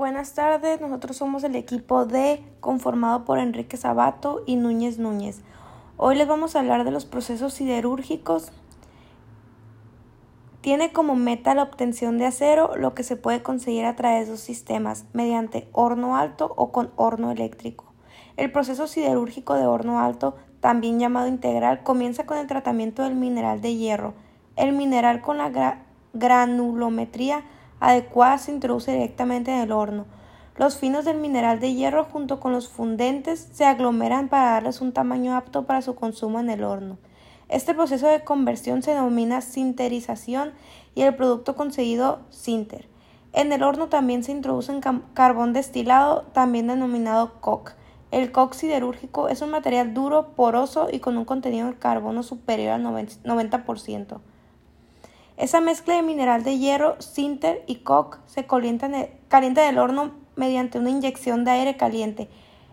Buenas tardes, nosotros somos el equipo D conformado por Enrique Sabato y Núñez Núñez. Hoy les vamos a hablar de los procesos siderúrgicos. Tiene como meta la obtención de acero, lo que se puede conseguir a través de dos sistemas, mediante horno alto o con horno eléctrico. El proceso siderúrgico de horno alto, también llamado integral, comienza con el tratamiento del mineral de hierro. El mineral con la granulometría adecuada se introduce directamente en el horno. Los finos del mineral de hierro junto con los fundentes se aglomeran para darles un tamaño apto para su consumo en el horno. Este proceso de conversión se denomina sinterización y el producto conseguido sinter. En el horno también se introduce carbón destilado, también denominado coke. El coke siderúrgico es un material duro, poroso y con un contenido de carbono superior al 90%. Esa mezcla de mineral de hierro, sinter y coke se calienta en, el, horno mediante una inyección de aire caliente.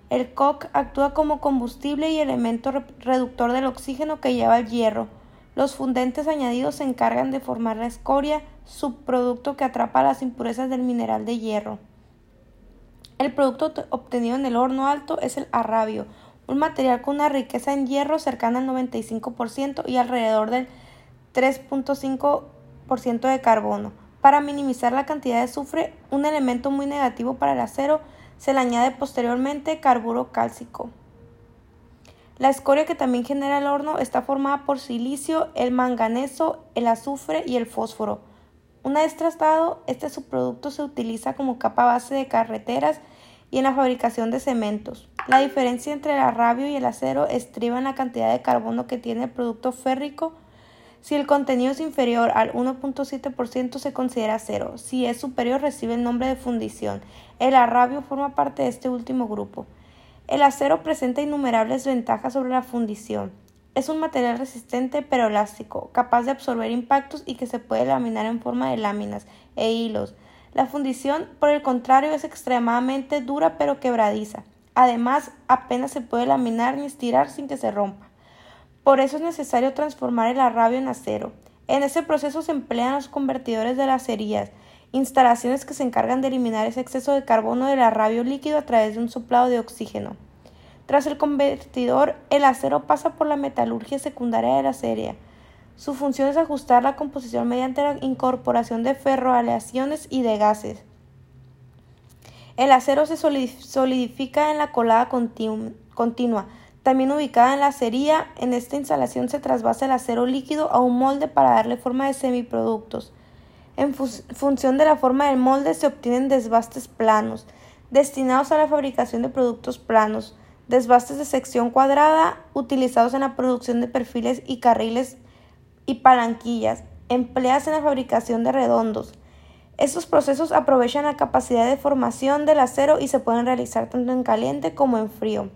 El coke actúa como combustible y elemento reductor del oxígeno que lleva el hierro. Los fundentes añadidos se encargan de formar la escoria, subproducto que atrapa las impurezas del mineral de hierro. El producto obtenido en el horno alto es el arrabio, un material con una riqueza en hierro cercana al 95% y alrededor del 3.5% de carbono. Para minimizar la cantidad de azufre, un elemento muy negativo para el acero, se le añade posteriormente carburo cálcico. La escoria que también genera el horno está formada por silicio, el manganeso, el azufre y el fósforo. Una vez tratado, este subproducto se utiliza como capa base de carreteras y en la fabricación de cementos. La diferencia entre el arrabio y el acero estriba en la cantidad de carbono que tiene el producto férrico si el contenido es inferior al 1.7% se considera cero. Si es superior recibe el nombre de fundición. El arrabio forma parte de este último grupo. El acero presenta innumerables ventajas sobre la fundición. Es un material resistente pero elástico, capaz de absorber impactos y que se puede laminar en forma de láminas e hilos. La fundición, por el contrario, es extremadamente dura pero quebradiza. Además, apenas se puede laminar ni estirar sin que se rompa. Por eso es necesario transformar el arrabio en acero. En ese proceso se emplean los convertidores de lacerías, instalaciones que se encargan de eliminar ese exceso de carbono del arrabio líquido a través de un soplado de oxígeno. Tras el convertidor, el acero pasa por la metalurgia secundaria de la serie. Su función es ajustar la composición mediante la incorporación de ferroaleaciones y de gases. El acero se solidifica en la colada continua, también ubicada en la acería, en esta instalación se trasvasa el acero líquido a un molde para darle forma de semiproductos. En función de la forma del molde se obtienen desbastes planos, destinados a la fabricación de productos planos, desbastes de sección cuadrada, utilizados en la producción de perfiles y carriles y palanquillas, empleadas en la fabricación de redondos. Estos procesos aprovechan la capacidad de formación del acero y se pueden realizar tanto en caliente como en frío.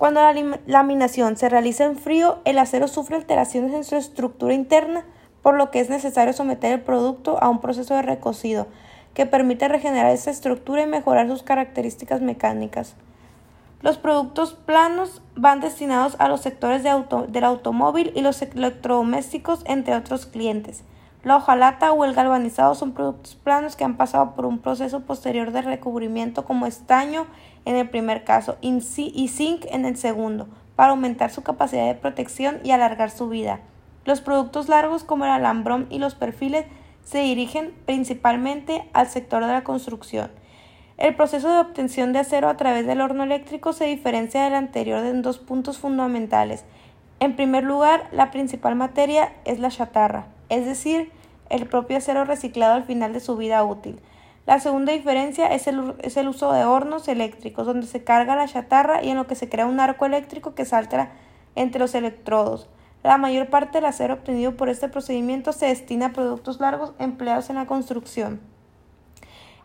Cuando la laminación se realiza en frío, el acero sufre alteraciones en su estructura interna, por lo que es necesario someter el producto a un proceso de recocido que permite regenerar esa estructura y mejorar sus características mecánicas. Los productos planos van destinados a los sectores del automóvil y los electrodomésticos, entre otros clientes. La hojalata o el galvanizado son productos planos que han pasado por un proceso posterior de recubrimiento como estaño en el primer caso y zinc en el segundo, para aumentar su capacidad de protección y alargar su vida. Los productos largos como el alambrón y los perfiles se dirigen principalmente al sector de la construcción. El proceso de obtención de acero a través del horno eléctrico se diferencia del anterior en dos puntos fundamentales. En primer lugar, la principal materia es la chatarra es decir, el propio acero reciclado al final de su vida útil. La segunda diferencia es el, uso de hornos eléctricos, donde se carga la chatarra y en lo que se crea un arco eléctrico que salta entre los electrodos. La mayor parte del acero obtenido por este procedimiento se destina a productos largos empleados en la construcción.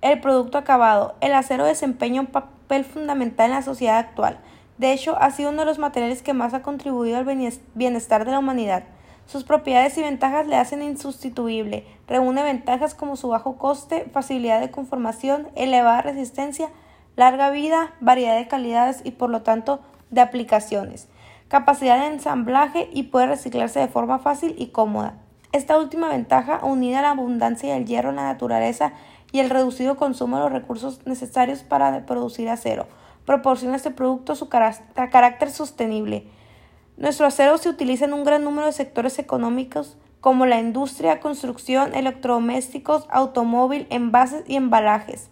El producto acabado. El acero desempeña un papel fundamental en la sociedad actual. De hecho, ha sido uno de los materiales que más ha contribuido al bienestar de la humanidad. Sus propiedades y ventajas le hacen insustituible. Reúne ventajas como su bajo coste, facilidad de conformación, elevada resistencia, larga vida, variedad de calidades y por lo tanto de aplicaciones, capacidad de ensamblaje y puede reciclarse de forma fácil y cómoda. Esta última ventaja, unida a la abundancia del hierro en la naturaleza y el reducido consumo de los recursos necesarios para producir acero. Proporciona este producto su carácter sostenible. Nuestro acero se utiliza en un gran número de sectores económicos como la industria, construcción, electrodomésticos, automóvil, envases y embalajes.